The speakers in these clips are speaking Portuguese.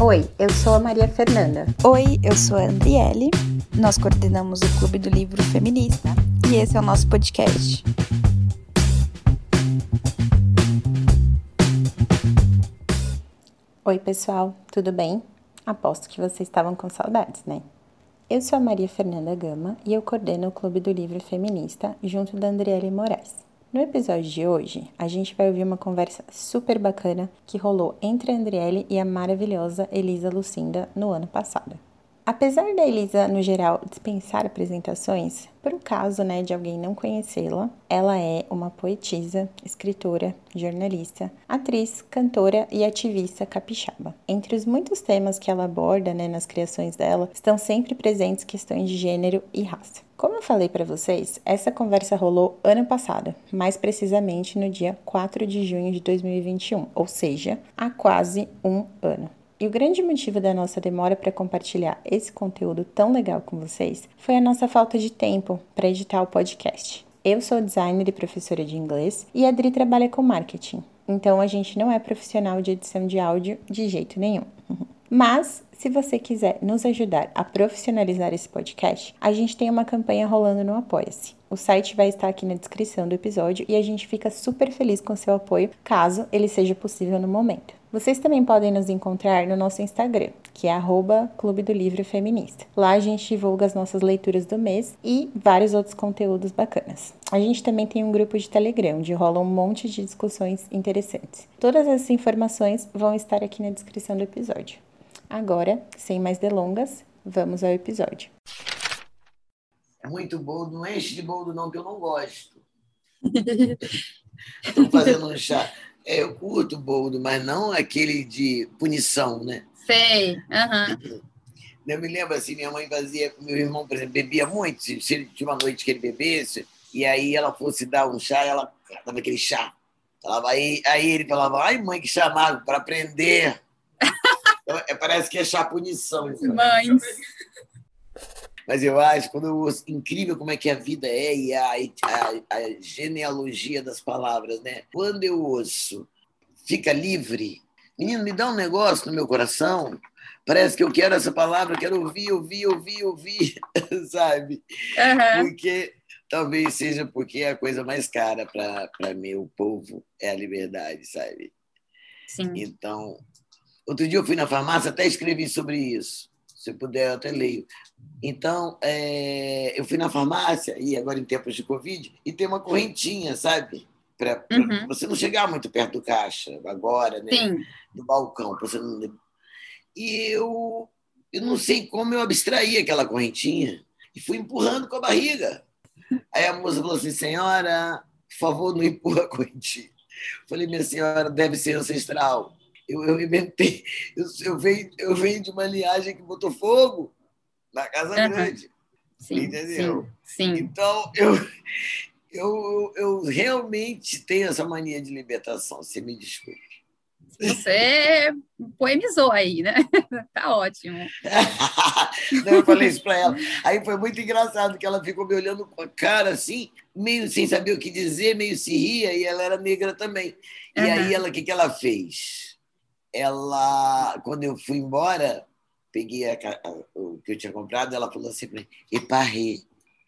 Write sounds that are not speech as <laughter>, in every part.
Oi, eu sou a Maria Fernanda. Oi, eu sou a Andriele. Nós coordenamos o Clube do Livro Feminista e esse é o nosso podcast. Oi, pessoal, tudo bem? Aposto que vocês estavam com saudades, né? Eu sou a Maria Fernanda Gama e eu coordeno o Clube do Livro Feminista junto da Andriele Moraes. No episódio de hoje, a gente vai ouvir uma conversa super bacana que rolou entre a Andriele e a maravilhosa Elisa Lucinda no ano passado. Apesar da Elisa, no geral, dispensar apresentações, por um caso né, de alguém não conhecê-la, ela é uma poetisa, escritora, jornalista, atriz, cantora e ativista capixaba. Entre os muitos temas que ela aborda né, nas criações dela, estão sempre presentes questões de gênero e raça. Como eu falei para vocês, essa conversa rolou ano passado, mais precisamente no dia 4 de junho de 2021, ou seja, há quase um ano. E o grande motivo da nossa demora para compartilhar esse conteúdo tão legal com vocês foi a nossa falta de tempo para editar o podcast. Eu sou designer e professora de inglês e a Adri trabalha com marketing, então a gente não é profissional de edição de áudio de jeito nenhum. <laughs> Mas, se você quiser nos ajudar a profissionalizar esse podcast, a gente tem uma campanha rolando no Apoia-se. O site vai estar aqui na descrição do episódio e a gente fica super feliz com seu apoio, caso ele seja possível no momento. Vocês também podem nos encontrar no nosso Instagram, que é arroba Clube do Livro Feminista. Lá a gente divulga as nossas leituras do mês e vários outros conteúdos bacanas. A gente também tem um grupo de Telegram, onde rola um monte de discussões interessantes. Todas essas informações vão estar aqui na descrição do episódio. Agora, sem mais delongas, vamos ao episódio. É muito boldo, não enche de boldo não, que eu não gosto. <laughs> Estou fazendo um chá. É, eu curto boldo, mas não aquele de punição, né? Sei. Uhum. Eu me lembro assim, minha mãe fazia com meu irmão, por exemplo, bebia muito. Se, se tinha uma noite que ele bebesse, e aí ela fosse dar um chá, ela dava aquele chá. Falava, aí, aí ele falava, ai mãe, que chamado, para aprender. <laughs> Então, é, parece que é chá punição. Mães. Mas eu acho, quando eu ouço, incrível como é que a vida é e a, a, a genealogia das palavras, né? Quando eu ouço, fica livre. Menino, me dá um negócio no meu coração. Parece que eu quero essa palavra, quero ouvir, ouvir, ouvir, ouvir, <laughs> sabe? Uhum. Porque talvez seja porque é a coisa mais cara para meu povo é a liberdade, sabe? Sim. Então, outro dia eu fui na farmácia, até escrevi sobre isso. Se puder, eu até leio. Então, é, eu fui na farmácia, e agora em tempos de Covid, e tem uma correntinha, sabe? Para Uhum. você não chegar muito perto do caixa, agora, né? Sim. Do balcão. Você não... E eu, eu não sei como eu abstraí aquela correntinha e fui empurrando com a barriga. Aí a moça falou assim: senhora, por favor, não empurra a correntinha. Falei, minha senhora, deve ser ancestral. Eu, eu inventei, eu, eu, venho, eu venho de uma linhagem que botou fogo na Casa Uhum. Grande. Sim. Entendeu? Sim. Sim. Então, eu, eu, eu realmente tenho essa mania de libertação, você me desculpe. Você poemizou aí, né? <laughs> Tá ótimo. <laughs> Não, eu falei isso para ela. Aí foi muito engraçado que ela ficou me olhando com a cara assim, meio sem saber o que dizer, meio se ria, e ela era negra também. E Uhum. aí ela, o que, que ela fez? Ela, quando eu fui embora, peguei a a- o que eu tinha comprado, ela falou assim para mim, eparré.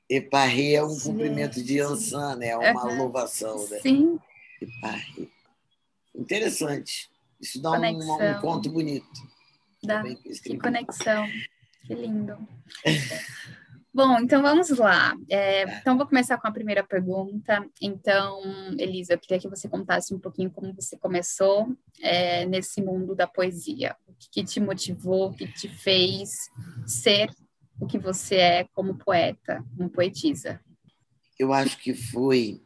Eparré é um Sim. cumprimento de Ansan, né? É uma Uhum. louvação, né? Sim. Eparré. Interessante. Isso dá um, Conexão. um conto bonito. Dá. Que conexão. Que lindo. <laughs> Bom, então vamos lá. É, então, vou começar com a primeira pergunta. Então, Elisa, eu queria que você contasse um pouquinho como você começou é, nesse mundo da poesia. O que, que te motivou, o que te fez ser o que você é como poeta, como poetisa? eu acho que foi.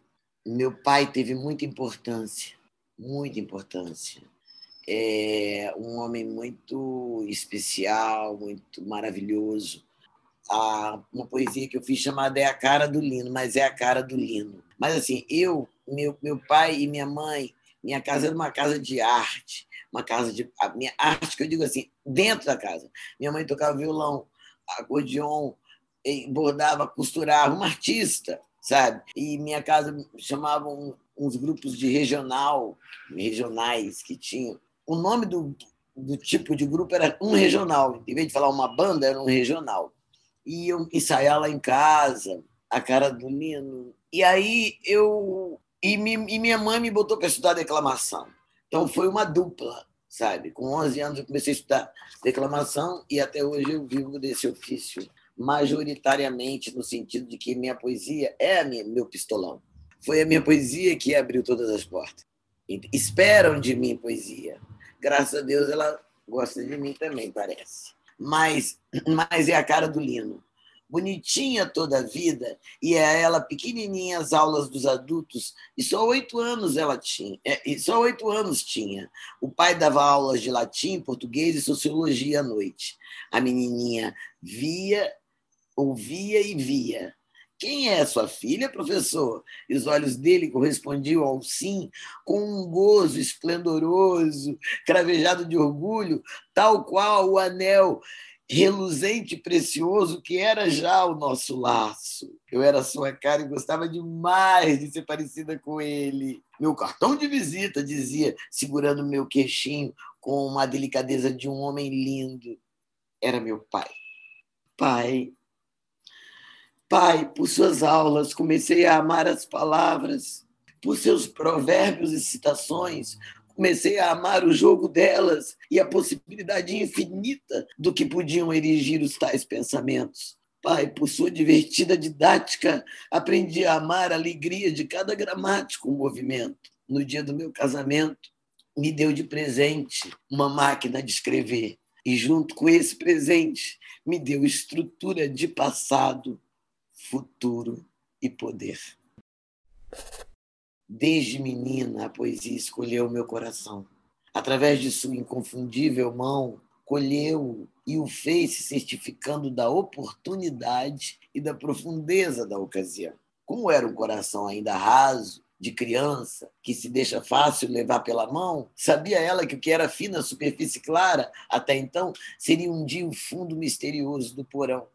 Meu pai teve muita importância, muita importância. É um homem muito especial, muito maravilhoso. Há uma poesia que eu fiz chamada É a Cara do Lino, mas é a cara do Lino. Mas assim, eu, meu, meu pai e minha mãe, minha casa era uma casa de arte, uma casa de. A minha arte, que eu digo assim, dentro da casa. Minha mãe tocava violão, acordeon, bordava, costurava, uma artista, sabe? E minha casa chamavam uns grupos de regional, regionais que tinham. O nome do, do tipo de grupo era um regional. Em vez de falar uma banda, era um regional. E eu ensaiar lá em casa, a cara do Nino. E aí eu. E, e minha mãe me botou para estudar declamação. Então foi uma dupla, sabe? Com 11 anos eu comecei a estudar declamação e até hoje eu vivo desse ofício majoritariamente no sentido de que minha poesia é minha, meu pistolão. Foi a minha poesia que abriu todas as portas. Esperam de mim poesia. Graças a Deus ela gosta de mim também, parece. Mas, <clears throat> mas é a cara do Lino. Bonitinha toda a vida, e é ela pequenininha as aulas dos adultos, e só oito anos ela tinha, é, e só oito anos tinha. O pai dava aulas de latim, português e sociologia à noite. A menininha via, ouvia e via. Quem é sua filha, professor? E os olhos dele correspondiam ao sim com um gozo esplendoroso, cravejado de orgulho, tal qual o anel reluzente e precioso que era já o nosso laço. Eu era sua cara e gostava demais de ser parecida com ele. Meu cartão de visita, dizia, segurando meu queixinho com uma delicadeza de um homem lindo. Era meu pai. Pai, Pai, por suas aulas, comecei a amar as palavras, por seus provérbios e citações, comecei a amar o jogo delas e a possibilidade infinita do que podiam erigir os tais pensamentos. Pai, por sua divertida didática, aprendi a amar a alegria de cada gramático movimento. No dia do meu casamento, me deu de presente uma máquina de escrever. E, junto com esse presente, me deu estrutura de passado futuro e poder. Desde menina, a poesia escolheu meu coração. Através de sua inconfundível mão, colheu e o fez se certificando da oportunidade e da profundeza da ocasião. Como era um coração ainda raso, de criança, que se deixa fácil levar pela mão, sabia ela que o que era fina superfície clara, até então, seria um dia o fundo misterioso do porão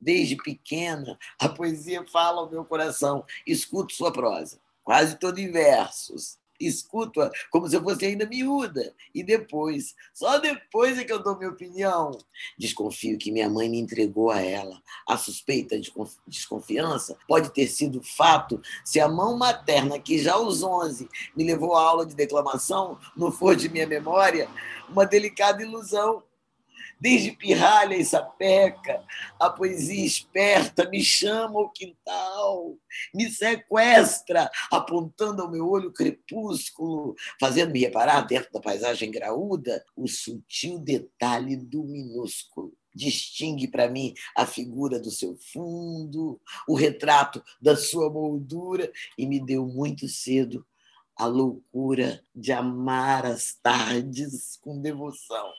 desde pequena, a poesia fala ao meu coração. Escuto sua prosa, quase todo em versos. Escuto-a como se eu fosse ainda miúda. E depois, só depois é que eu dou minha opinião. Desconfio que minha mãe me entregou a ela. A suspeita de desconfiança pode ter sido fato se a mão materna, que já aos 11 me levou à aula de declamação, não for de minha memória, uma delicada ilusão Desde pirralha e sapeca, a poesia esperta me chama ao quintal, me sequestra, apontando ao meu olho crepúsculo, fazendo-me reparar, dentro da paisagem graúda, o sutil detalhe do minúsculo distingue para mim a figura do seu fundo, o retrato da sua moldura, e me deu muito cedo a loucura de amar as tardes com devoção.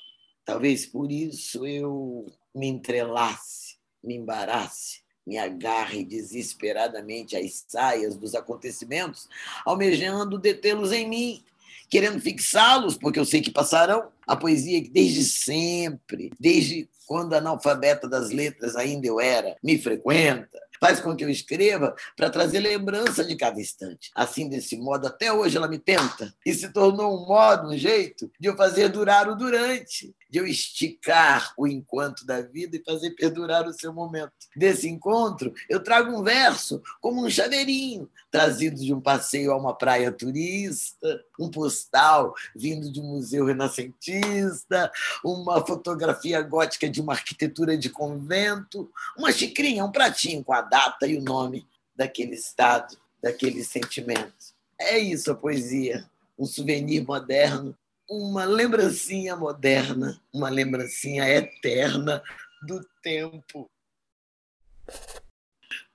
Talvez por isso eu me entrelace, me embarace, me agarre desesperadamente às saias dos acontecimentos, almejando detê-los em mim, querendo fixá-los, porque eu sei que passarão. A poesia que desde sempre, desde quando analfabeta das letras ainda eu era, me frequenta, faz com que eu escreva para trazer lembrança de cada instante. Assim, desse modo, até hoje ela me tenta e se tornou um modo, um jeito de eu fazer durar o durante de eu esticar o enquanto da vida e fazer perdurar o seu momento. Desse encontro, eu trago um verso como um chaveirinho, trazido de um passeio a uma praia turista, um postal vindo de um museu renascentista, uma fotografia gótica de uma arquitetura de convento, uma xicrinha, um pratinho com a data e o nome daquele estado, daquele sentimento. É isso a poesia, um souvenir moderno uma lembrancinha moderna, uma lembrancinha eterna do tempo.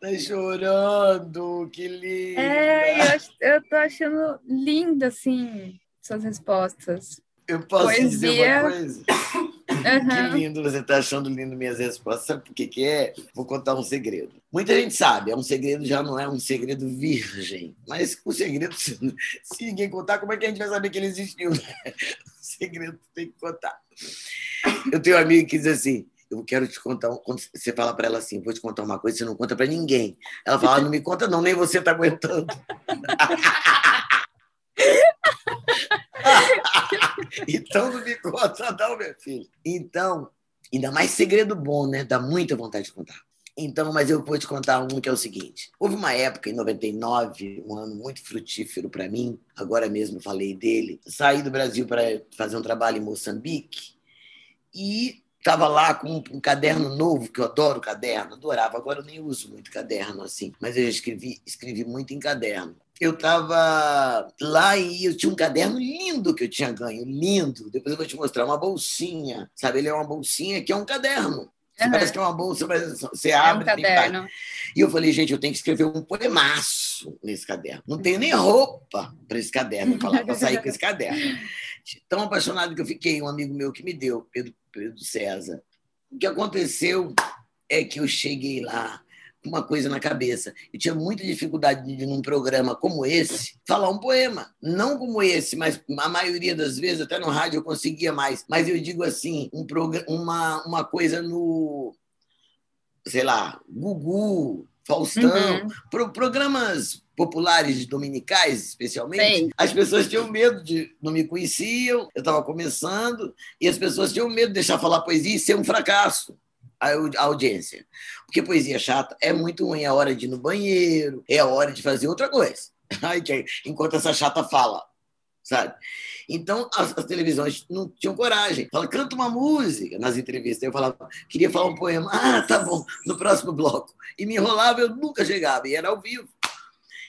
Tá chorando, que lindo. É, eu, eu tô achando lindo, assim, suas respostas. Eu posso Poesia. dizer uma coisa? Uhum. Que lindo, você está achando lindo minhas respostas. Sabe por que, que é? Vou contar um segredo. Muita gente sabe, é um segredo, já não é um segredo virgem. Mas o segredo, se, <laughs> se ninguém contar, como é que a gente vai saber que ele existiu? Né? <laughs> O segredo tem que contar. Eu tenho um amigo que diz assim: eu quero te contar. Quando você fala para ela assim, vou te contar uma coisa, você não conta para ninguém. Ela fala, ah, não me conta, não, nem você está aguentando. <laughs> então não me conta, não, meu filho. Então, ainda mais segredo bom, né? Dá muita vontade de contar. Então, mas eu vou te contar um que é o seguinte. Houve uma época, em 99, um ano muito frutífero para mim, agora mesmo falei dele. Saí do Brasil para fazer um trabalho em Moçambique e estava lá com um caderno novo, que eu adoro caderno, adorava. Agora eu nem uso muito caderno assim, mas eu escrevi, escrevi muito em caderno. Eu estava lá e eu tinha um caderno lindo que eu tinha ganho, lindo. Depois eu vou te mostrar uma bolsinha, sabe? Ele é uma bolsinha que é um caderno. Uhum. Parece que é uma bolsa, mas você abre é um caderno. E eu falei, gente, eu tenho que escrever um poemaço nesse caderno. Não tenho nem roupa para esse caderno, para sair com esse caderno. <laughs> Tão apaixonado que eu fiquei, um amigo meu que me deu, Pedro, Pedro César. O que aconteceu é que eu cheguei lá uma coisa na cabeça. Eu tinha muita dificuldade de, num programa como esse, falar um poema. Não como esse, mas a maioria das vezes, até no rádio, eu conseguia mais. Mas eu digo assim, um uma, uma coisa no, sei lá, Gugu, Faustão, uhum. pro, programas populares dominicais, especialmente, as pessoas tinham medo de. não me conheciam, eu estava começando, e as pessoas tinham medo de deixar falar poesia e ser um fracasso a audiência. Porque poesia chata é muito ruim. É a hora de ir no banheiro, é a hora de fazer outra coisa. <laughs> Enquanto essa chata fala, sabe? Então, as, as, televisões não tinham coragem. Fala, canta uma música nas entrevistas. Eu falava, queria falar um poema. Ah, tá bom, no próximo bloco. E me enrolava, eu nunca chegava, e era ao vivo.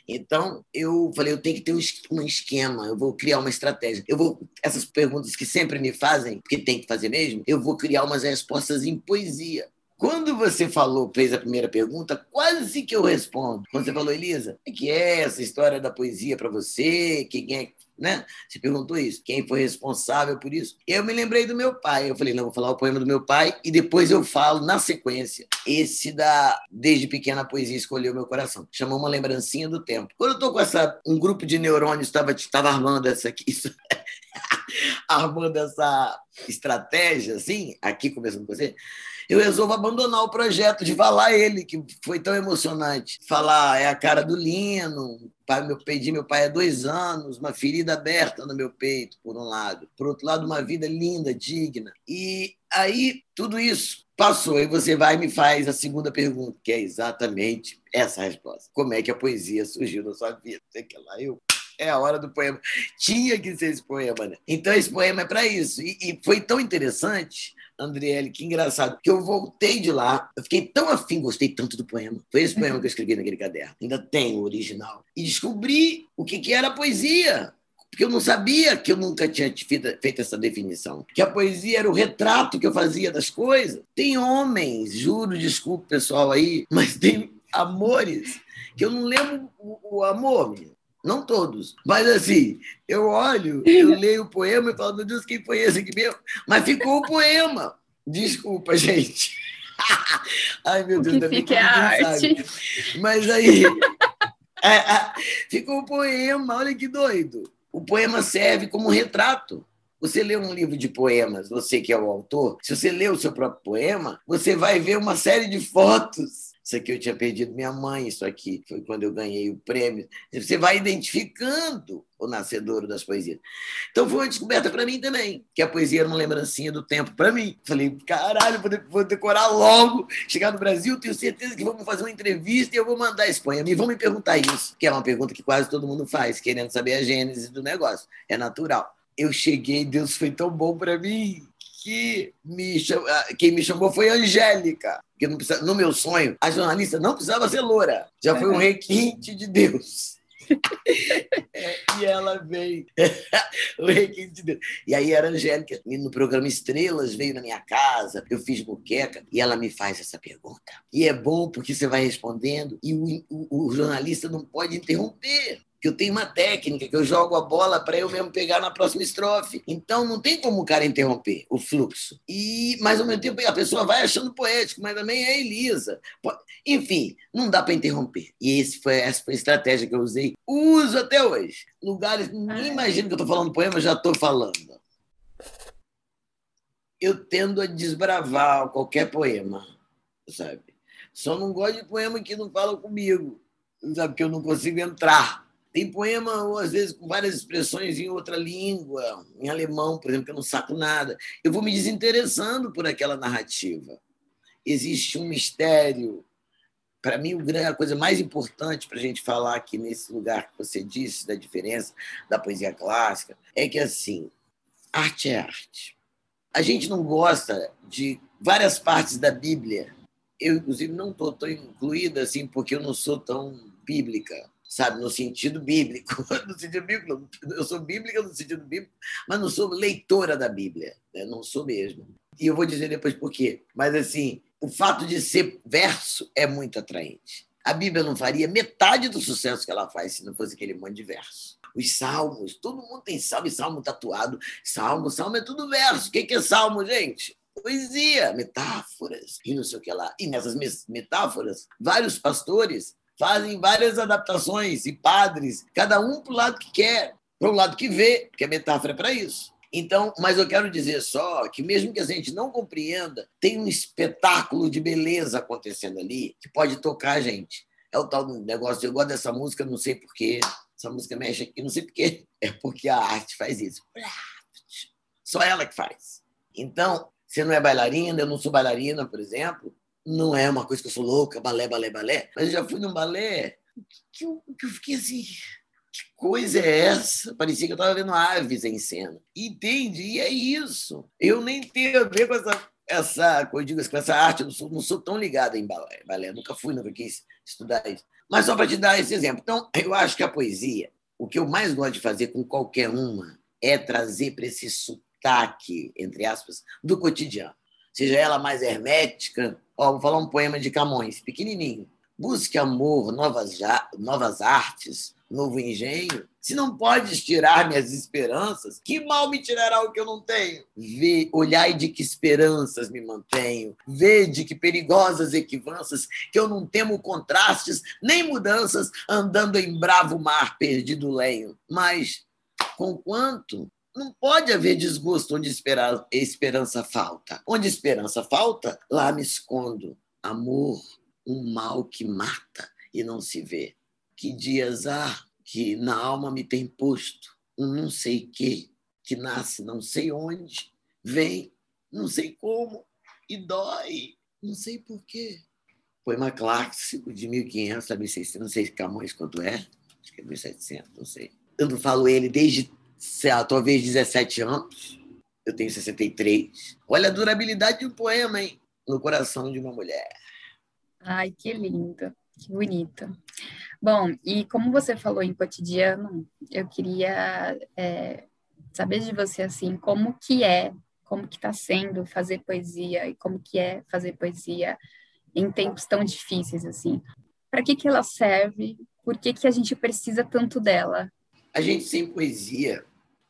Então, eu falei, eu tenho que ter um esquema, eu vou criar uma estratégia. Eu vou essas perguntas que sempre me fazem, porque tem que fazer mesmo, eu vou criar umas respostas em poesia. Quando você falou, fez a primeira pergunta, quase que eu respondo. Quando você falou, Elisa, o que é essa história da poesia para você? Quem é né? Você perguntou isso. Quem foi responsável por isso? Eu me lembrei do meu pai. Eu falei, não, vou falar o poema do meu pai e depois eu falo na sequência. Esse da Desde Pequena a Poesia Escolheu Meu Coração. Chamou uma lembrancinha do tempo. Quando eu tô com essa, um grupo de neurônios estava tava armando essa aqui, isso, <laughs> armando essa estratégia, assim, aqui começando com você, eu resolvo abandonar o projeto de falar ele, que foi tão emocionante. Falar é a cara do Lino, pai, meu, perdi meu pai há dois anos, uma ferida aberta no meu peito, por um lado. Por outro lado, uma vida linda, digna. E aí, tudo isso passou, e você vai e me faz a segunda pergunta, que é exatamente essa resposta. Como é que a poesia surgiu na sua vida? Sei que lá eu é a hora do poema. Tinha que ser esse poema, né? Então, esse poema é para isso. E, e, foi tão interessante Andriele, que engraçado, que eu voltei de lá, eu fiquei tão afim, gostei tanto do poema. Foi esse poema que eu escrevi naquele caderno. Ainda tem o original. E descobri o que, que era poesia porque eu não sabia que eu nunca tinha feito essa definição. Que a poesia era o retrato que eu fazia das coisas. Tem homens, juro, desculpe pessoal aí, mas tem amores que eu não lembro o, amor. Não todos. Mas assim, eu olho, eu <laughs> leio o poema e falo, meu Deus, quem foi esse aqui mesmo? Mas ficou o poema. Desculpa, gente. <laughs> Ai, meu Deus, o que fica é arte. Mas aí, <laughs> é, é, ficou o poema, olha que doido. O poema serve como retrato. Você lê um livro de poemas, você que é o autor, se você lê o seu próprio poema, você vai ver uma série de fotos isso aqui eu tinha perdido minha mãe, isso aqui foi quando eu ganhei o prêmio. Você vai identificando o nascedouro das poesias. Então foi uma descoberta para mim também, que a poesia era uma lembrancinha do tempo para mim. Falei, caralho, vou decorar logo, chegar no Brasil, tenho certeza que vamos fazer uma entrevista e eu vou mandar esse poema. E vão me perguntar isso, que é uma pergunta que quase todo mundo faz, querendo saber a gênese do negócio. É natural. Eu cheguei, Deus foi tão bom para mim que me cham... Ah, quem me chamou foi a Angélica, que precisa... no meu sonho, a jornalista não precisava ser loura, já foi um requinte de Deus. <laughs> é, e ela veio, <laughs> o requinte de Deus. E aí era a Angélica, no programa Estrelas, veio na minha casa, eu fiz boqueca, e ela me faz essa pergunta. E é bom porque você vai respondendo, e o, o, o jornalista não pode interromper que eu tenho uma técnica, que eu jogo a bola para eu mesmo pegar na próxima estrofe. Então não tem como o cara interromper o fluxo. E, mas ao mesmo tempo, a pessoa vai achando poético, mas também é Elisa. Enfim, não dá para interromper. E esse foi, essa foi a estratégia que eu usei. Uso até hoje. Lugares, nem imagino que eu estou falando poema, já estou falando. Eu tendo a desbravar qualquer poema, sabe? Só não gosto de poema que não fala comigo, sabe? Que eu não consigo entrar Tem poema, ou às vezes, com várias expressões em outra língua, em alemão, por exemplo, que eu não saco nada. Eu vou me desinteressando por aquela narrativa. Existe um mistério. Para mim, a coisa mais importante para a gente falar aqui nesse lugar que você disse, da diferença da poesia clássica, é que, assim, arte é arte. A gente não gosta de várias partes da Bíblia. Eu, inclusive, não estou tão incluída assim, porque eu não sou tão bíblica sabe, no sentido bíblico. <laughs> No sentido bíblico, eu sou bíblica no sentido bíblico, mas não sou leitora da Bíblia, né? não sou mesmo. E eu vou dizer depois por quê. Mas, assim, o fato de ser verso é muito atraente. A Bíblia não faria metade do sucesso que ela faz se não fosse aquele monte de verso. Os salmos, todo mundo tem salmo e salmo tatuado. Salmo, salmo é tudo verso. O que é salmo, gente? Poesia, metáforas e não sei o que lá. E nessas metáforas, vários pastores fazem várias adaptações e padres, cada um para o lado que quer, para o lado que vê, porque a metáfora é para isso. Então, mas eu quero dizer só que mesmo que a gente não compreenda, tem um espetáculo de beleza acontecendo ali que pode tocar a gente. É o tal do negócio, eu gosto dessa música, não sei porquê, essa música mexe aqui, não sei porquê, é porque a arte faz isso. Só ela que faz. Então, você não é bailarina, eu não sou bailarina, por exemplo, não é uma coisa que eu sou louca, balé, balé, balé, mas eu já fui num balé que eu, que eu fiquei assim, que coisa é essa? Parecia que eu estava vendo aves em cena. Entende? E é isso. Eu nem tenho a ver com essa, essa digo, com essa arte, eu não sou, não sou tão ligado em balé, balé. Nunca fui, nunca quis estudar isso. Mas só para te dar esse exemplo. Então, eu acho que a poesia, o que eu mais gosto de fazer com qualquer uma, é trazer para esse sotaque, entre aspas, do cotidiano seja ela mais hermética. Ó, vou falar um poema de Camões, pequenininho. Busque amor, novas, novas artes, novo engenho. Se não podes tirar minhas esperanças, que mal me tirará o que eu não tenho? Vê, olhai de que esperanças me mantenho. Vê de que perigosas equivanças, que eu não temo contrastes nem mudanças, andando em bravo mar perdido lenho. Mas, com quanto não pode haver desgosto onde esperança falta. Onde esperança falta, lá me escondo. Amor, um mal que mata e não se vê. Que dias há que na alma me tem posto um não sei que, que nasce não sei onde, vem não sei como e dói, não sei porquê. Poema clássico de 1500 a 1600, não sei Camões quanto é, acho que é 1700, não sei. Eu não falo ele desde talvez 17 anos, eu tenho 63. Olha a durabilidade de um poema, hein? No coração de uma mulher. Ai, que lindo, que bonito. Bom, e como você falou em cotidiano, eu queria é, saber de você, assim, como que é, como que está sendo fazer poesia e como que é fazer poesia em tempos tão difíceis, assim. Para que que ela serve? Por que que a gente precisa tanto dela? A gente sem poesia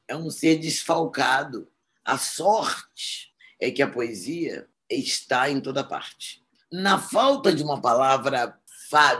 é um ser desfalcado. A sorte é que a poesia está em toda parte. Na falta de uma palavra,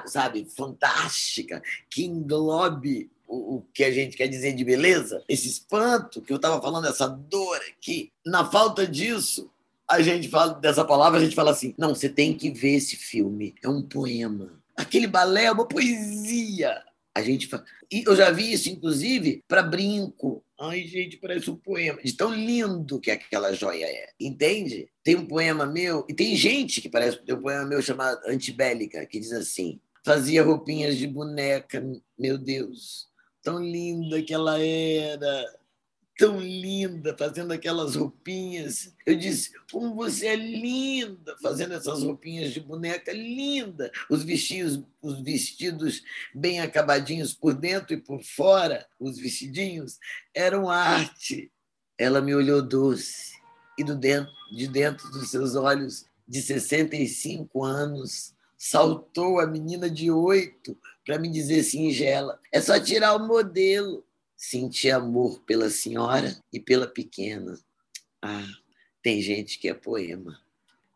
sabe, fantástica, que englobe o, que a gente quer dizer de beleza, esse espanto que eu estava falando, essa dor aqui, na falta disso, a gente fala dessa palavra, a gente fala assim: não, você tem que ver esse filme, é um poema. Aquele balé é uma poesia. A gente fala... E eu já vi isso, inclusive, para brinco. Ai, gente, parece um poema. De tão lindo que aquela joia é. Entende? Tem um poema meu, e tem gente que parece. Tem um poema meu chamado Antibélica, que diz assim: fazia roupinhas de boneca, meu Deus, tão linda que ela era tão linda, fazendo aquelas roupinhas. Eu disse: Como você é linda, fazendo essas roupinhas de boneca linda. Os vestidos, os vestidos bem acabadinhos por dentro e por fora, os vestidinhos, eram arte. Ela me olhou doce e do dentro, de dentro dos seus olhos de 65 anos saltou a menina de oito para me dizer singela: é só tirar o modelo Senti amor pela senhora e pela pequena. Ah, tem gente que é poema.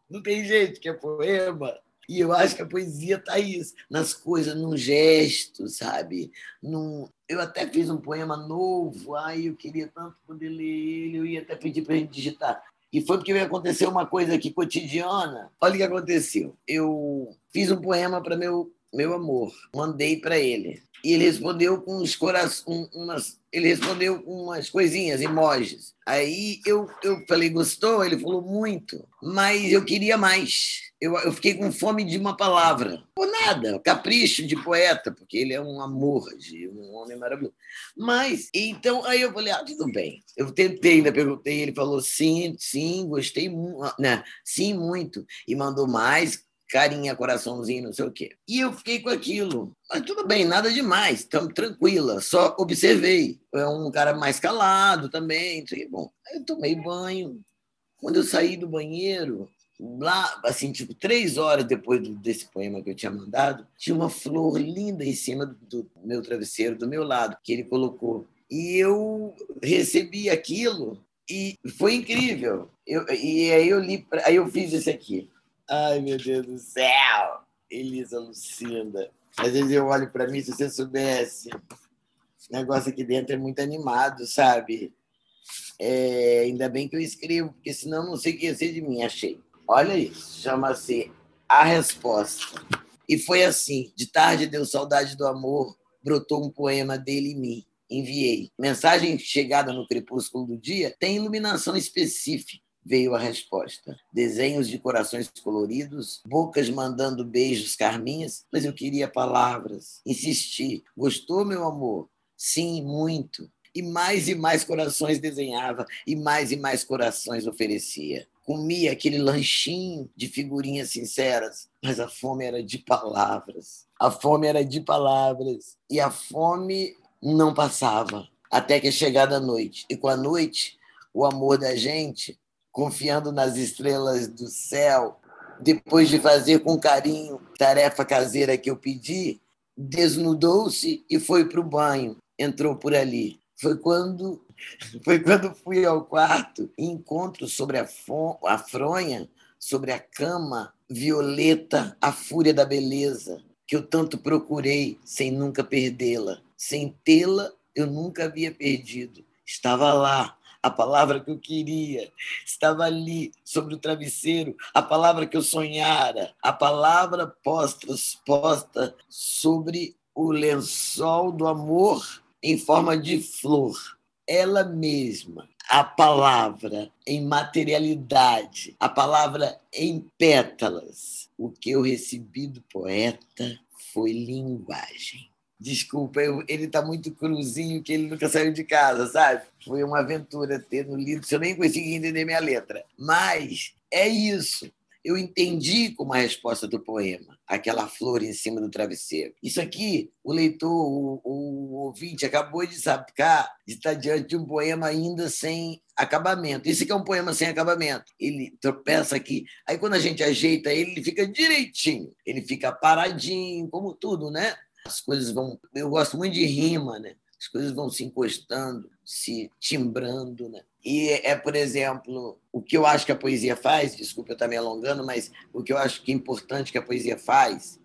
Não tem gente que é poema. E eu acho que a poesia está isso, nas coisas, num gesto, sabe? Num... Eu até fiz um poema novo, ai, eu queria tanto poder ler ele, eu ia até pedir para a gente digitar. E foi porque aconteceu uma coisa aqui cotidiana. Olha o que aconteceu. Eu fiz um poema para meu meu amor. Mandei para ele. E ele respondeu com uns corações, umas, ele respondeu com umas coisinhas, emojis. Aí eu, eu falei, gostou? Ele falou muito, mas eu queria mais. Eu, eu fiquei com fome de uma palavra. Por nada, capricho de poeta, porque ele é um amor, de um homem maravilhoso. Mas, então, aí eu falei, ah, tudo bem. Eu tentei, ainda perguntei, ele falou sim, sim, gostei muito, né? sim, muito. E mandou mais, carinha, coraçãozinho, não sei o quê. E eu fiquei com aquilo. Mas tudo bem, nada demais, estamos tranquila. Só observei. É um cara mais calado também. Bom, aí eu tomei banho. Quando eu saí do banheiro, lá, assim, tipo, três horas depois desse poema que eu tinha mandado, tinha uma flor linda em cima do meu travesseiro, do meu lado, que ele colocou. E eu recebi aquilo e foi incrível. Eu, e aí eu li, aí eu fiz esse aqui. Ai, meu Deus do céu! Elisa Lucinda. Às vezes eu olho para mim, se você soubesse. O negócio aqui dentro é muito animado, sabe? É, ainda bem que eu escrevo, porque senão não sei o que ia ser de mim, achei. Olha isso, chama-se A Resposta. E foi assim: de tarde deu saudade do amor, brotou um poema dele em mim. Enviei. Mensagem chegada no crepúsculo do dia tem iluminação específica veio a resposta. Desenhos de corações coloridos, bocas mandando beijos carminhas, mas eu queria palavras. Insisti. Gostou, meu amor? Sim, muito. E mais e mais corações desenhava, e mais e mais corações oferecia. Comia aquele lanchinho de figurinhas sinceras, mas a fome era de palavras. A fome era de palavras. E a fome não passava. Até que é chegada a noite. E com a noite, o amor da gente confiando nas estrelas do céu, depois de fazer com carinho tarefa caseira que eu pedi, desnudou-se e foi para o banho, entrou por ali. Foi quando <laughs> foi quando fui ao quarto e encontro sobre a, a fronha, sobre a cama, Violeta, a fúria da beleza, que eu tanto procurei sem nunca perdê-la. Sem tê-la, eu nunca havia perdido. Estava lá, a palavra que eu queria, estava ali sobre o travesseiro, a palavra que eu sonhara, a palavra posta, posta sobre o lençol do amor em forma de flor. Ela mesma, a palavra em materialidade, a palavra em pétalas. O que eu recebi do poeta foi linguagem. Desculpa, eu, ele está muito cruzinho que ele nunca saiu de casa, sabe? Foi uma aventura ter no livro, se eu nem consegui entender minha letra. Mas é isso. Eu entendi como a resposta do poema, aquela flor em cima do travesseiro. Isso aqui, o leitor, o, o ouvinte, acabou de sacar de estar diante de um poema ainda sem acabamento. Isso aqui é um poema sem acabamento. Ele tropeça aqui. Aí, quando a gente ajeita ele, ele fica direitinho. Ele fica paradinho, como tudo, né? As coisas vão. Eu gosto muito de rima, né? As coisas vão se encostando, se timbrando, né? E é, por exemplo, o que eu acho que a poesia faz, desculpa eu estar me alongando, mas o que eu acho que é importante que a poesia faz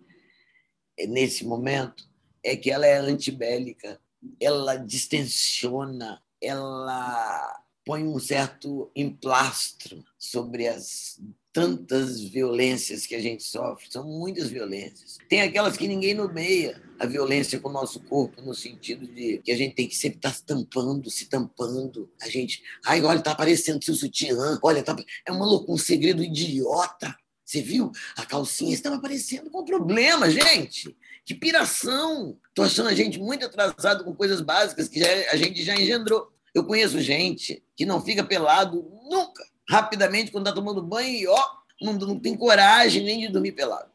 é, nesse momento é que ela é antibélica, ela distensiona, ela põe um certo emplastro sobre as tantas violências que a gente sofre, são muitas violências. Tem aquelas que ninguém nomeia, a violência com o nosso corpo, no sentido de que a gente tem que sempre estar se tampando, se tampando. A gente, ai, olha, tá aparecendo seu sutiã, olha, tá... é uma loucura, um segredo idiota. Você viu? A calcinha estava aparecendo com problema, gente. Que piração! Tô achando a gente muito atrasado com coisas básicas que já, a gente já engendrou. Eu conheço gente que não fica pelado nunca rapidamente quando está tomando banho e ó, não, não tem coragem nem de dormir pelado.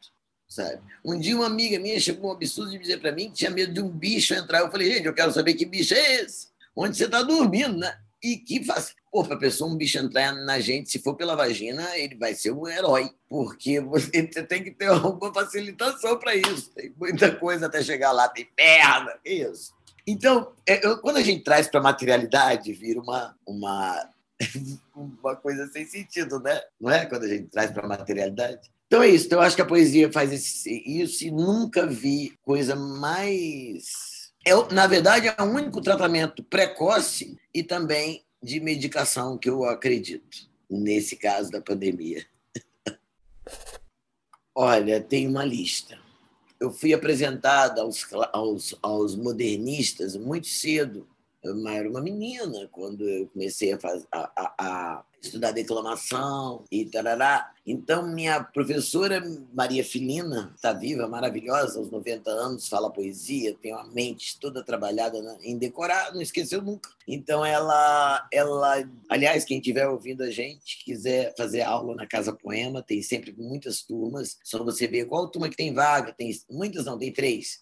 Sabe? Um dia uma amiga minha chegou um absurdo de dizer para mim que tinha medo de um bicho entrar. Eu falei, gente, eu quero saber que bicho é esse. Onde você está dormindo, né? E que faz. Pô, para a pessoa um bicho entrar na gente, se for pela vagina, ele vai ser um herói, porque você <laughs> tem que ter alguma facilitação para isso. Tem muita coisa até chegar lá, tem perna, isso. Então, é, eu, quando a gente traz para a materialidade, vira uma, uma <laughs> uma coisa sem sentido, né? Não é? Quando a gente traz para a materialidade. Então é isso. Então, eu acho que a poesia faz esse, isso e nunca vi coisa mais. É, na verdade, é o único tratamento precoce e também de medicação que eu acredito, nesse caso da pandemia. <laughs> Olha, tem uma lista. eu fui apresentada aos, aos, aos modernistas muito cedo. Eu era uma menina quando eu comecei a, a, a, a estudar declamação e tarará. Então, minha professora Maria Filina, está viva, maravilhosa, aos 90 anos, fala poesia, tem uma mente toda trabalhada em decorar, não esqueceu nunca. Então, ela, ela, aliás, quem estiver ouvindo a gente, quiser fazer aula na Casa Poema, tem sempre muitas turmas, só você ver qual turma que tem vaga, tem muitas não, tem três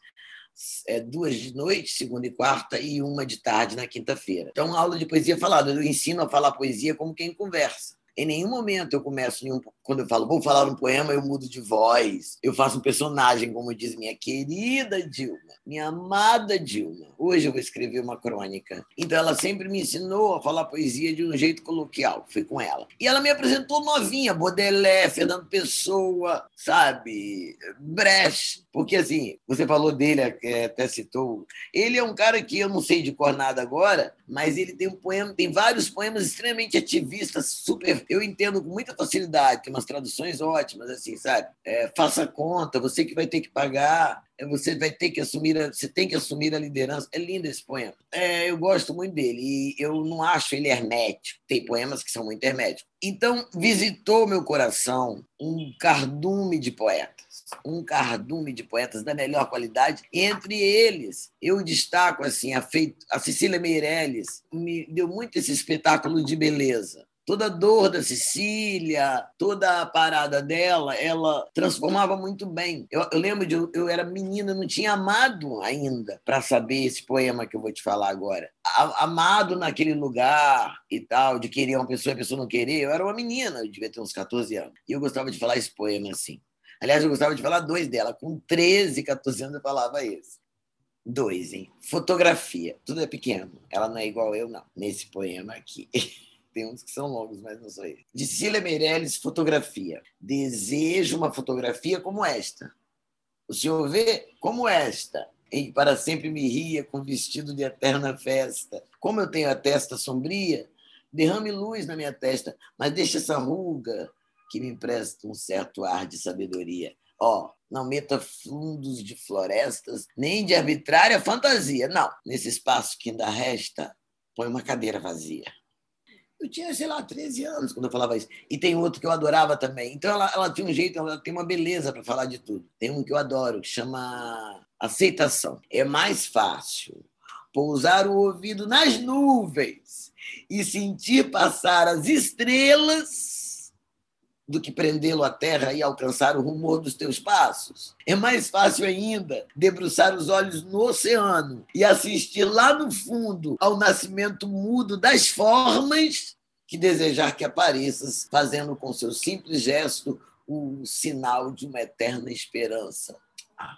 é, duas de noite, segunda e quarta, e uma de tarde na quinta-feira. Então, aula de poesia falada. Eu ensino a falar poesia como quem conversa. Em nenhum momento eu começo, nenhum, quando eu falo, vou falar um poema, eu mudo de voz. Eu faço um personagem, como diz minha querida Dilma, minha amada Dilma. Hoje eu vou escrever uma crônica. Então ela sempre me ensinou a falar poesia de um jeito coloquial. Fui com ela. E ela me apresentou novinha, Baudelaire, Fernando Pessoa, sabe? Brecht. Porque assim, você falou dele, até citou. Ele é um cara que eu não sei de cor nada agora, mas ele tem um poema, tem vários poemas extremamente ativistas, super eu entendo com muita facilidade, tem umas traduções ótimas, assim, sabe? É, faça conta, você que vai ter que pagar, é, você vai ter que assumir, a, você tem que assumir a liderança. É lindo esse poema. É, eu gosto muito dele e eu não acho ele hermético. Tem poemas que são muito herméticos. Então, visitou meu coração um cardume de poetas um cardume de poetas da melhor qualidade. Entre eles, eu destaco assim a, a Cecília Meirelles, me deu muito esse espetáculo de beleza toda a dor da Cecília, toda a parada dela, ela transformava muito bem. Eu, eu lembro de eu, eu era menina, não tinha amado ainda para saber esse poema que eu vou te falar agora. A, amado naquele lugar e tal, de querer uma pessoa e a pessoa não querer. Eu era uma menina, eu devia ter uns 14 anos. E eu gostava de falar esse poema assim. Aliás, eu gostava de falar dois dela. Com 13, 14 anos eu falava esse. Dois, hein? Fotografia. Tudo é pequeno. Ela não é igual eu, não. Nesse poema aqui. <laughs> Tem uns que são longos, mas não sou eu. De Cília Meirelles, fotografia. Desejo uma fotografia como esta. O senhor vê como esta, em que para sempre me ria com vestido de eterna festa. Como eu tenho a testa sombria, derrame luz na minha testa, mas deixe essa ruga que me empresta um certo ar de sabedoria. Ó, oh, não meta fundos de florestas, nem de arbitrária fantasia. Não, nesse espaço que ainda resta, põe uma cadeira vazia. Eu tinha, sei lá, 13 anos quando eu falava isso. E tem outro que eu adorava também. Então ela, ela tinha um jeito, ela tem uma beleza para falar de tudo. Tem um que eu adoro, que chama Aceitação. É mais fácil pousar o ouvido nas nuvens e sentir passar as estrelas do que prendê-lo à terra e alcançar o rumor dos teus passos. É mais fácil ainda debruçar os olhos no oceano e assistir lá no fundo ao nascimento mudo das formas que desejar que apareças, fazendo com seu simples gesto o sinal de uma eterna esperança. Ah.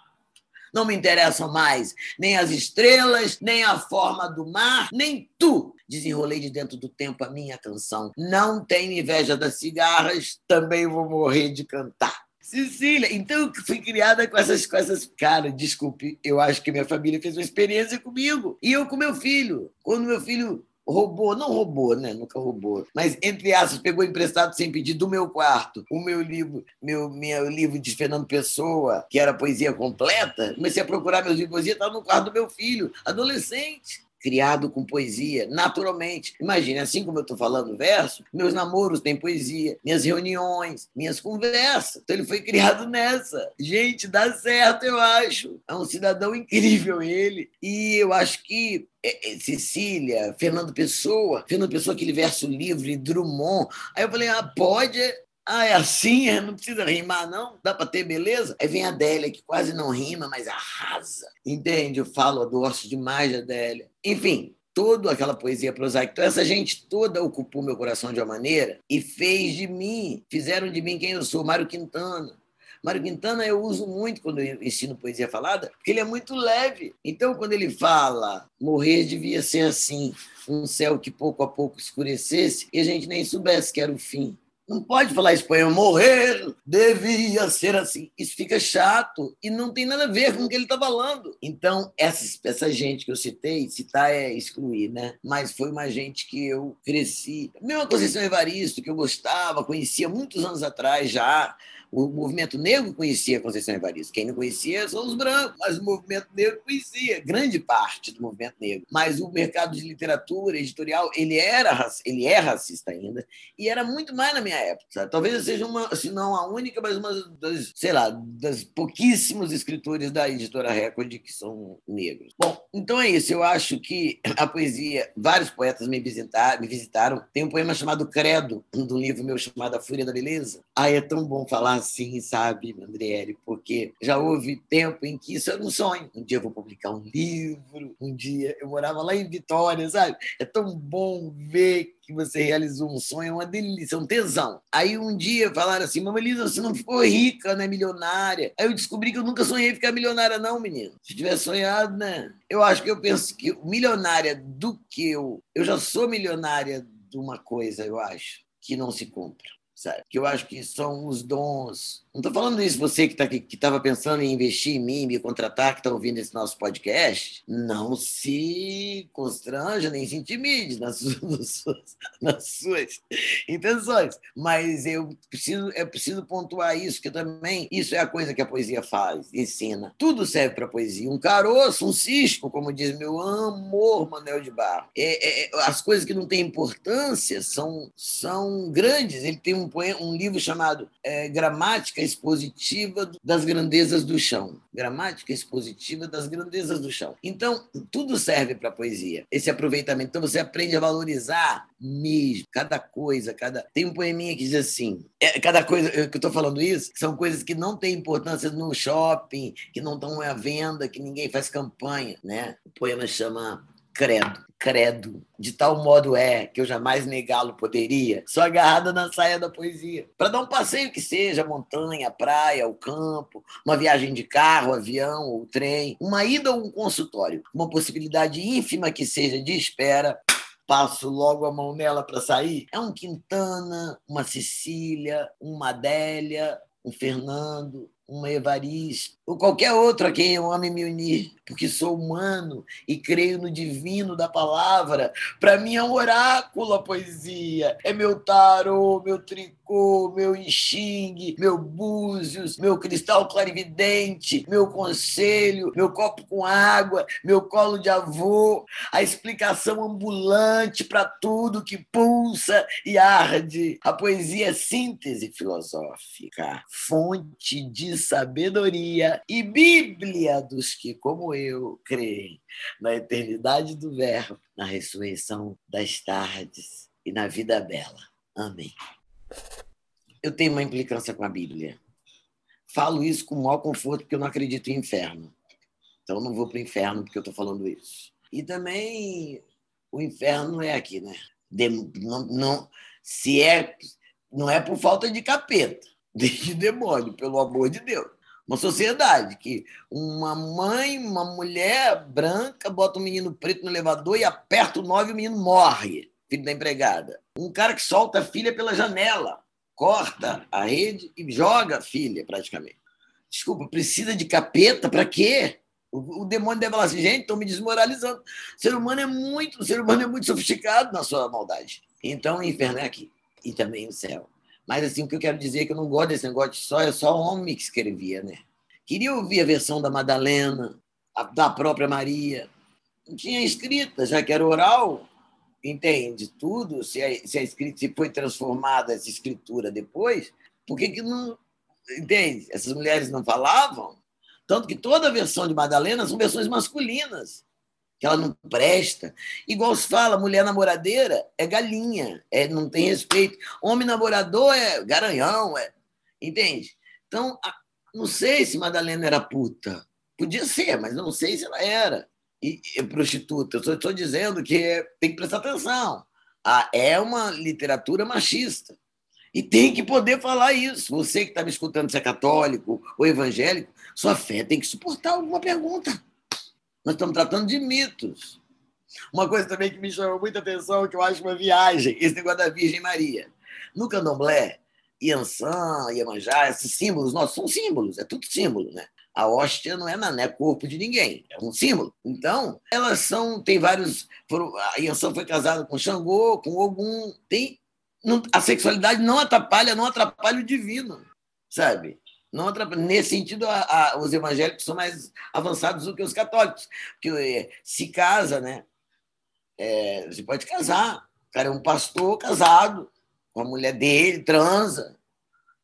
Não me interessam mais nem as estrelas, nem a forma do mar, nem tu. Desenrolei de dentro do tempo a minha canção. Não tenho inveja das cigarras, também vou morrer de cantar. Cecília, então eu fui criada com essas coisas. Cara, desculpe, eu acho que minha família fez uma experiência comigo. E eu com meu filho. Quando meu filho roubou, não roubou, né? Nunca roubou, mas entre aspas, pegou emprestado sem pedir do meu quarto o meu livro, meu, meu livro de Fernando Pessoa, que era poesia completa. Comecei a procurar meus livros de poesia, estava no quarto do meu filho, adolescente criado com poesia, naturalmente. Imagine, assim como eu estou falando verso, meus namoros têm poesia, minhas reuniões, minhas conversas. Então ele foi criado nessa. Gente, dá certo, eu acho. É um cidadão incrível ele. E eu acho que é, é, Cecília, Fernando Pessoa, Fernando Pessoa, aquele verso livre, Drummond. Aí eu falei, ah, pode, ah, é assim? É, não precisa rimar, não? Dá para ter beleza? Aí vem a Adélia, que quase não rima, mas arrasa. Entende? Eu falo, eu gosto demais da Adélia. Enfim, toda aquela poesia prosaica. Então, essa gente toda ocupou meu coração de uma maneira e fez de mim, fizeram de mim quem eu sou, Mário Quintana. Mário Quintana eu uso muito quando eu ensino poesia falada, porque ele é muito leve. Então, quando ele fala, morrer devia ser assim, um céu que pouco a pouco escurecesse e a gente nem soubesse que era o fim. Não pode falar espanhol, morrer devia ser assim. Isso fica chato e não tem nada a ver com o que ele está falando. Então, essa, essa gente que eu citei, citar é excluir, né? Mas foi uma gente que eu cresci. Mesma Conceição Evaristo, que eu gostava, conhecia muitos anos atrás já, O movimento negro conhecia Conceição Evaristo. Quem não conhecia são os brancos, mas o movimento negro conhecia grande parte do movimento negro. Mas o mercado de literatura, editorial, ele era ele é racista ainda e era muito mais na minha época. Sabe? Talvez eu seja uma, se não a única, mas uma das, sei lá, das pouquíssimos escritores da editora Record que são negros. Bom, então é isso. Eu acho que a poesia, vários poetas me visitaram, me visitaram. Tem um poema chamado Credo, do livro meu chamado A Fúria da Beleza. Ah, é tão bom falar assim, sabe, Andriele, porque já houve tempo em que isso era um sonho. Um dia eu vou publicar um livro, um dia eu morava lá em Vitória, sabe? É tão bom ver que você realizou um sonho, é uma delícia, é um tesão. Aí um dia falaram assim, mamãe Elisa, você não ficou rica, né, milionária? Aí eu descobri que eu nunca sonhei ficar milionária não, menino. Se tivesse sonhado, né? Eu acho que eu penso que milionária do que eu... Eu já sou milionária de uma coisa, eu acho, que não se compra sabe? Que eu acho que são os dons. Não estou falando isso você que tá estava pensando em investir em mim, me contratar, que está ouvindo esse nosso podcast. Não se constranja nem se intimide nas <laughs> suas, nas suas intenções. Mas eu preciso, é preciso pontuar isso, que também isso é a coisa que a poesia faz, ensina. Tudo serve para poesia. Um caroço, um cisco, como diz meu amor Manuel de Barro. É, é, as coisas que não têm importância são, são grandes. Ele tem um poema, um livro chamado é, Gramática Expositiva das Grandezas do Chão. Gramática Expositiva das Grandezas do Chão. Então, tudo serve para a poesia, esse aproveitamento. Então, você aprende a valorizar mesmo cada coisa, cada. Tem um poeminha que diz assim: é, cada coisa que eu estou falando isso são coisas que não têm importância no shopping, que não estão à venda, que ninguém faz campanha, né? O poema chama Credo credo, de tal modo é que eu jamais negá-lo poderia, só agarrada na saia da poesia. Para dar um passeio que seja, montanha, praia, o campo, uma viagem de carro, avião ou trem, uma ida ou um consultório, uma possibilidade ínfima que seja de espera, passo logo a mão nela para sair. É um Quintana, uma Cecília, uma Adélia, um Fernando, uma Evaristo, ou qualquer outro a quem eu ame me unir, porque sou humano e creio no divino da palavra. Para mim é um oráculo a poesia. É meu tarô, meu tricô, meu enxingue, meu búzios, meu cristal clarividente, meu conselho, meu copo com água, meu colo de avô, a explicação ambulante para tudo que pulsa e arde. A poesia é síntese filosófica, fonte de sabedoria e Bíblia dos que, como eu, creem na eternidade do Verbo, na ressurreição das tardes e na vida bela. Amém. Eu tenho uma implicância com a Bíblia. Falo isso com o maior conforto porque eu não acredito em inferno. Então não vou para o inferno porque eu estou falando isso. E também o inferno é aqui, né? De, não, não, se é, não é por falta de capeta, de demônio, pelo amor de Deus. Uma sociedade que uma mãe, uma mulher branca bota um menino preto no elevador e aperta o nove e o menino morre, filho da empregada. Um cara que solta a filha pela janela, corta a rede e joga a filha, praticamente. Desculpa, precisa de capeta para quê? O, o, demônio deve falar assim, gente, estão me desmoralizando. O ser humano é muito, o ser humano é muito sofisticado na sua maldade. Então o inferno é aqui e também o céu. Mas assim, o que eu quero dizer é que eu não gosto desse negócio de só, é só homem que escrevia, né? Queria ouvir a versão da Madalena, a, da própria Maria. Não tinha escrita, já que era oral, entende tudo, se a, se a escrita se foi transformada essa escritura depois, por que, que não. Entende? Essas mulheres não falavam? Tanto que toda a versão de Madalena são versões masculinas que ela não presta. Igual se fala, mulher namoradeira é galinha, é, não tem respeito. Homem namorador é garanhão, é, entende? Então, não sei se Madalena era puta. Podia ser, mas não sei se ela era. E, e prostituta. Eu estou dizendo que tem que prestar atenção. É uma literatura machista. E tem que poder falar isso. Você que está me escutando, se é católico ou evangélico, sua fé tem que suportar alguma pergunta. Nós estamos tratando de mitos. Uma coisa também que me chamou muita atenção, que eu acho uma viagem, esse negócio da Virgem Maria. No candomblé, Iansã, Iemanjá, esses símbolos, nossos são símbolos, é tudo símbolo, né? A hóstia não é, não é corpo de ninguém, é um símbolo. Então, elas são, tem vários. Foram, a Iansã foi casada com Xangô, com Ogum. Tem, não, a sexualidade não atrapalha, não atrapalha o divino. sabe? Não atrapalha. Nesse sentido, a, a, os evangélicos são mais avançados do que os católicos, porque é, se casa, né? É, você pode casar. O cara é um pastor casado com a mulher dele, transa.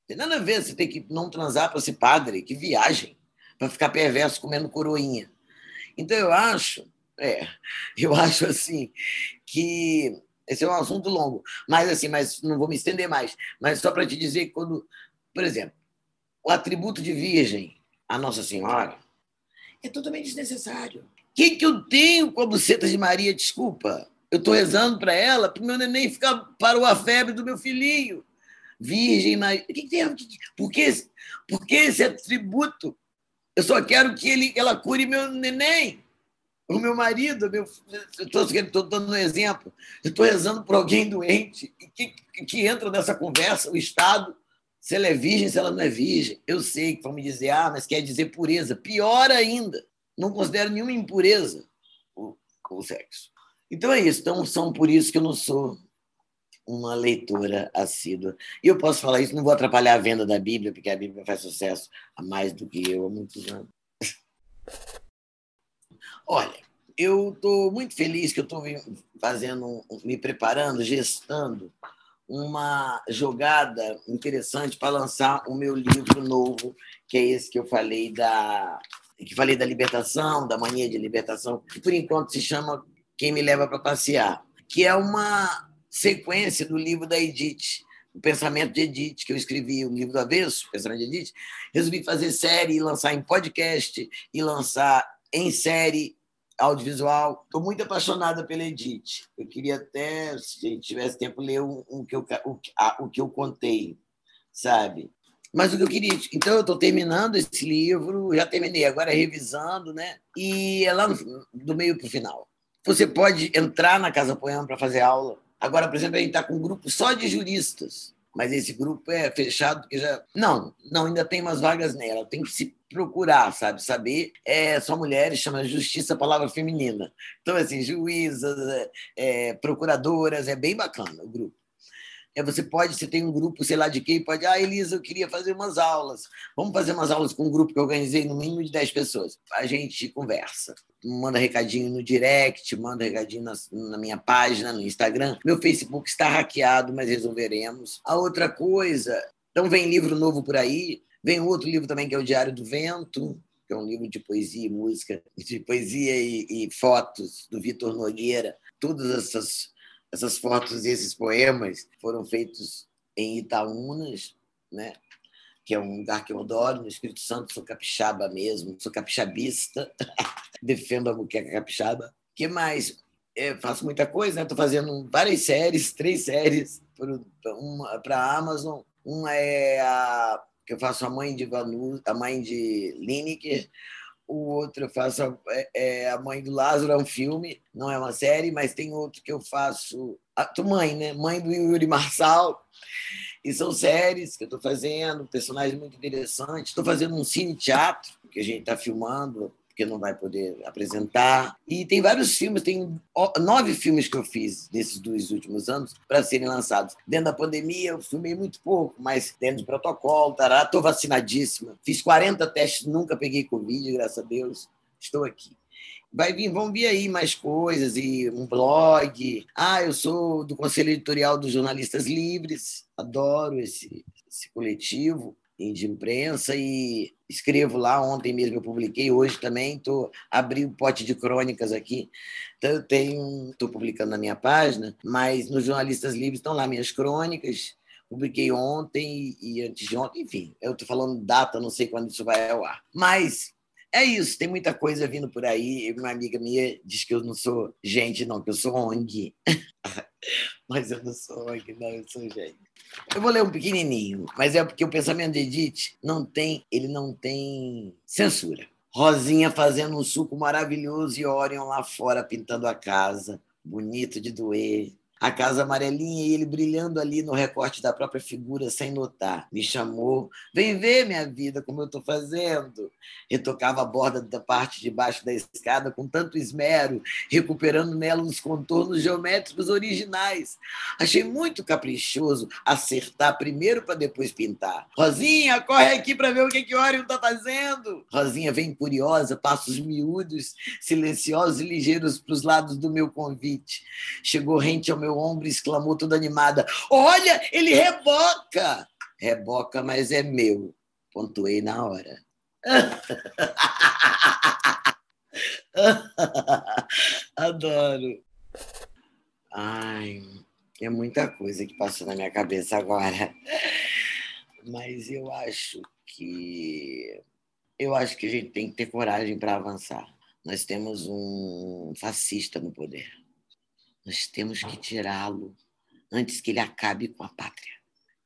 Tem nada a ver você tem que não transar para ser padre, que viagem, para ficar perverso comendo coroinha. Então eu acho, é, <laughs> eu acho assim que esse é um assunto longo, mas assim, mas não vou me estender mais, mas só para te dizer que quando, por exemplo, o atributo de virgem a Nossa Senhora é totalmente desnecessário. O que, que eu tenho com a buceta de Maria? Desculpa. Eu estou rezando para ela, para o meu neném ficar parou a febre do meu filhinho. Virgem Maria. Que, que tem? Por que, por que esse atributo? Eu só quero que ele, ela cure meu neném, o meu marido. Meu, estou dando um exemplo. Eu estou rezando por alguém doente que, que entra nessa conversa, o Estado se ela é virgem, se ela não é virgem. Eu sei que vão me dizer, ah, mas quer dizer pureza. Pior ainda, não considero nenhuma impureza o, o sexo. Então é isso. Então são por isso que eu não sou uma leitora assídua. E eu posso falar isso, não vou atrapalhar a venda da Bíblia, porque a Bíblia faz sucesso há mais do que eu, há muitos anos. <laughs> Olha, eu estou muito feliz que eu estou fazendo, me preparando, gestando uma jogada interessante para lançar o meu livro novo, que é esse que eu falei da que falei da libertação, da mania de libertação, que por enquanto se chama Quem me leva para passear, que é uma sequência do livro da Edith, o Pensamento de Edith, que eu escrevi, o livro do avesso, o Pensamento de Edith, resolvi fazer série e lançar em podcast e lançar em série audiovisual. Estou muito apaixonada pela Edith. Eu queria até, se a gente tivesse tempo, ler um, um que eu, o, a, o que eu contei, sabe? Mas o que eu queria. Então, eu estou terminando esse livro, já terminei, agora revisando, né? E é lá no, do meio para o final. Você pode entrar na Casa Poema para fazer aula. Agora, por exemplo, a gente está com um grupo só de juristas mas esse grupo é fechado porque já. Não, não, ainda tem umas vagas nela. Tem que se procurar, sabe? Saber. É, são mulheres, chama Justiça Palavra Feminina. Então, assim, juízas, é, é, procuradoras, é bem bacana o grupo. É, você pode, você tem um grupo, sei lá de quem, pode, ah, Elisa, eu queria fazer umas aulas. Vamos fazer umas aulas com um grupo que eu organizei no mínimo de 10 pessoas. A gente conversa. Manda recadinho no direct, manda recadinho na, na minha página, no Instagram. Meu Facebook está hackeado, mas resolveremos. A outra coisa, então vem livro novo por aí. Vem outro livro também que é o Diário do Vento, que é um livro de poesia e música, de poesia e, e fotos do Vitor Nogueira. Todas essas essas fotos e esses poemas foram feitos em Itaúnas, né? que é um lugar que eu adoro, no Espírito Santo, sou capixaba mesmo, sou capixabista, <laughs> defendo a muqueca capixaba. que mais? Eu faço muita coisa, estou né? fazendo várias séries, três séries para a Amazon. Uma é a que eu faço a mãe de Vanu, a mãe de Lineker, o outro eu faço a, é, é, a Mãe do Lázaro, é um filme, não é uma série, mas tem outro que eu faço. A tua mãe, né? Mãe do Yuri Marçal. E são séries que eu estou fazendo, personagens muito interessantes. Estou fazendo um cine-teatro que a gente está filmando porque não vai poder apresentar. E tem vários filmes, tem nove filmes que eu fiz nesses dois últimos anos para serem lançados. Dentro da pandemia, eu filmei muito pouco, mas dentro do protocolo, estou vacinadíssima. Fiz 40 testes, nunca peguei Covid, graças a Deus. Estou aqui vai vir, vão vir aí mais coisas e um blog. Ah, eu sou do conselho editorial dos jornalistas livres, adoro esse, esse coletivo de imprensa e escrevo lá. Ontem mesmo eu publiquei, hoje também estou abri o um pote de crônicas aqui. Então eu tenho, estou publicando na minha página, mas nos jornalistas livres estão lá minhas crônicas. Publiquei ontem e, antes de ontem, enfim, eu estou falando data, não sei quando isso vai ao ar. Mas é isso, tem muita coisa vindo por aí. Uma amiga minha diz que eu não sou gente, não, que eu sou ONG. <laughs> mas eu não sou ONG, não, eu sou gente. Eu vou ler um pequenininho, mas é porque o pensamento de Edith não tem, ele não tem censura. Rosinha fazendo um suco maravilhoso e Orion lá fora pintando a casa, bonito de doer. A casa amarelinha e ele brilhando ali no recorte da própria figura sem notar. Me chamou, vem ver minha vida, como eu estou fazendo. Retocava a borda da parte de baixo da escada com tanto esmero, recuperando nela os contornos geométricos originais. Achei muito caprichoso acertar primeiro para depois pintar. Rosinha, corre aqui para ver o que, que o Orion está fazendo. Rosinha vem curiosa, passos miúdos, silenciosos e ligeiros para os lados do meu convite. Chegou rente ao meu meu ombro e exclamou toda animada: Olha, ele reboca! Reboca, mas é meu. Pontuei na hora. <laughs> Adoro. Ai, é muita coisa que passou na minha cabeça agora. Mas eu acho que eu acho que a gente tem que ter coragem para avançar. Nós temos um fascista no poder. Nós temos que tirá-lo antes que ele acabe com a pátria.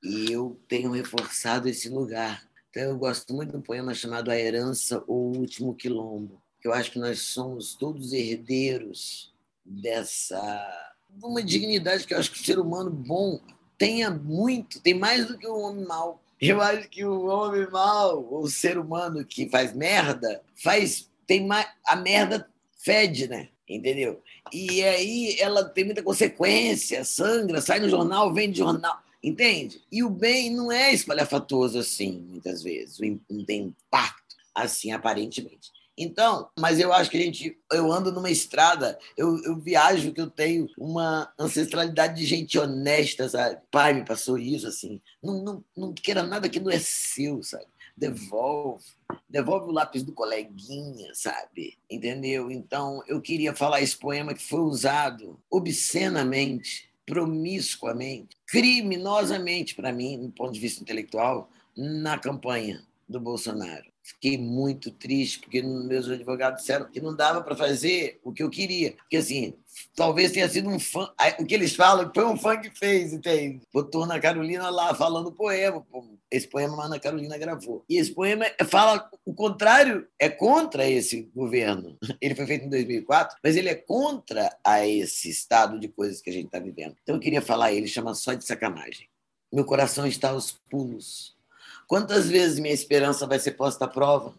E eu tenho reforçado esse lugar. Então, eu gosto muito do poema chamado A Herança ou O Último Quilombo. Eu acho que nós somos todos herdeiros dessa uma dignidade que eu acho que o ser humano bom tenha muito, tem mais do que o homem mau. Eu acho que o homem mau, o ser humano que faz merda, faz tem mais a merda fede, né? Entendeu? E aí ela tem muita consequência, sangra, sai no jornal, vende jornal, entende? E o bem não é espalhafatoso assim, muitas vezes, não tem impacto assim, aparentemente. Então, mas eu acho que a gente, eu ando numa estrada, eu, eu viajo que eu tenho uma ancestralidade de gente honesta, sabe? Pai me passou isso, assim. Não, não, não queira nada que não é seu, sabe? Devolve, devolve o lápis do coleguinha, sabe? Entendeu? Então, eu queria falar esse poema que foi usado obscenamente, promiscuamente, criminosamente para mim, do ponto de vista intelectual, na campanha do Bolsonaro. Fiquei muito triste, porque meus advogados disseram que não dava para fazer o que eu queria. Porque, assim, talvez tenha sido um fã. O que eles falam foi um fã que fez, entende? Botou na Carolina lá falando poema. Esse poema a Ana Carolina gravou. E esse poema fala o contrário, é contra esse governo. <laughs> Ele foi feito em 2004, mas ele é contra a esse estado de coisas que a gente está vivendo. Então eu queria falar ele, chama só de sacanagem. Meu coração está aos pulos Quantas vezes minha esperança vai ser posta à prova?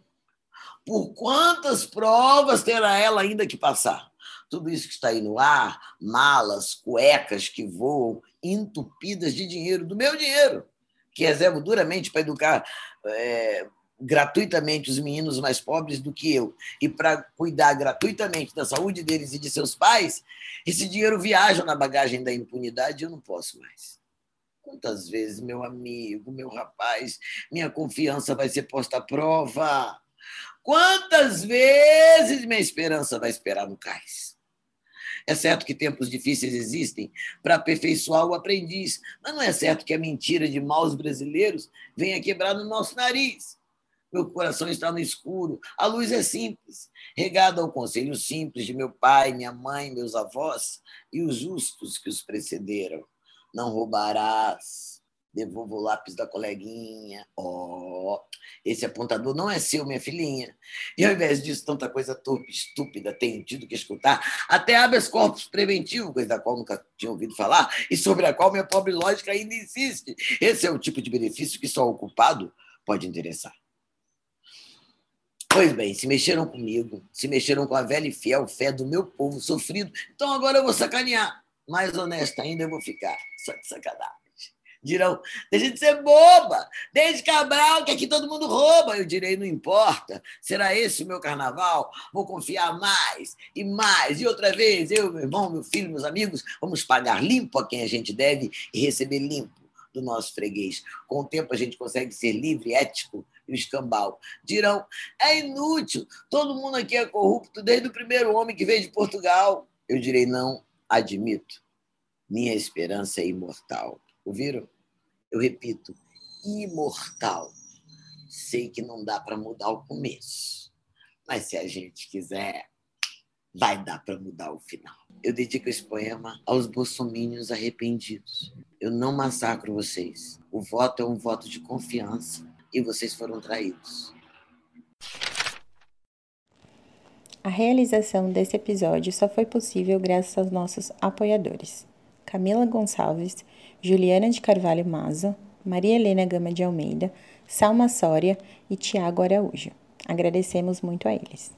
Por quantas provas terá ela ainda que passar? Tudo isso que está aí no ar, malas, cuecas que voam, entupidas de dinheiro, do meu dinheiro, que reservo duramente para educar é, gratuitamente os meninos mais pobres do que eu, e para cuidar gratuitamente da saúde deles e de seus pais, esse dinheiro viaja na bagagem da impunidade e eu não posso mais. Quantas vezes, meu amigo, meu rapaz, minha confiança vai ser posta à prova? Quantas vezes minha esperança vai esperar no cais? É certo que tempos difíceis existem para aperfeiçoar o aprendiz, mas não é certo que a mentira de maus brasileiros venha quebrar no nosso nariz. Meu coração está no escuro, a luz é simples, regada ao conselho simples de meu pai, minha mãe, meus avós e os justos que os precederam não roubarás, devolva o lápis da coleguinha. Ó, oh, esse apontador não é seu, minha filhinha. E ao invés disso, tanta coisa torpe, estúpida, tenho tido que escutar, até habeas corpus preventivo, coisa da qual nunca tinha ouvido falar, e sobre a qual minha pobre lógica ainda insiste. Esse é o tipo de benefício que só o culpado pode interessar. Pois bem, se mexeram comigo, se mexeram com a velha e fiel fé do meu povo sofrido, então agora eu vou sacanear. Mais honesta ainda eu vou ficar. Só de sacanagem. Dirão, deixa de ser boba, desde Cabral, que aqui todo mundo rouba. Eu direi, não importa, será esse o meu carnaval? Vou confiar mais e mais. E outra vez, eu, meu irmão, meu filho, meus amigos, vamos pagar limpo a quem a gente deve e receber limpo do nosso freguês. Com o tempo a gente consegue ser livre, ético e o escambau. Dirão, é inútil, todo mundo aqui é corrupto desde o primeiro homem que veio de Portugal. Eu direi, não, admito minha esperança é imortal. Ouviram? Eu repito, imortal. Sei que não dá para mudar o começo, mas se a gente quiser, vai dar para mudar o final. Eu dedico esse poema aos bolsomínios arrependidos. Eu não massacro vocês. O voto é um voto de confiança e vocês foram traídos. A realização desse episódio só foi possível graças aos nossos apoiadores. Camila Gonçalves, Juliana de Carvalho Mazo, Maria Helena Gama de Almeida, Salma Soria e Tiago Araújo. Agradecemos muito a eles.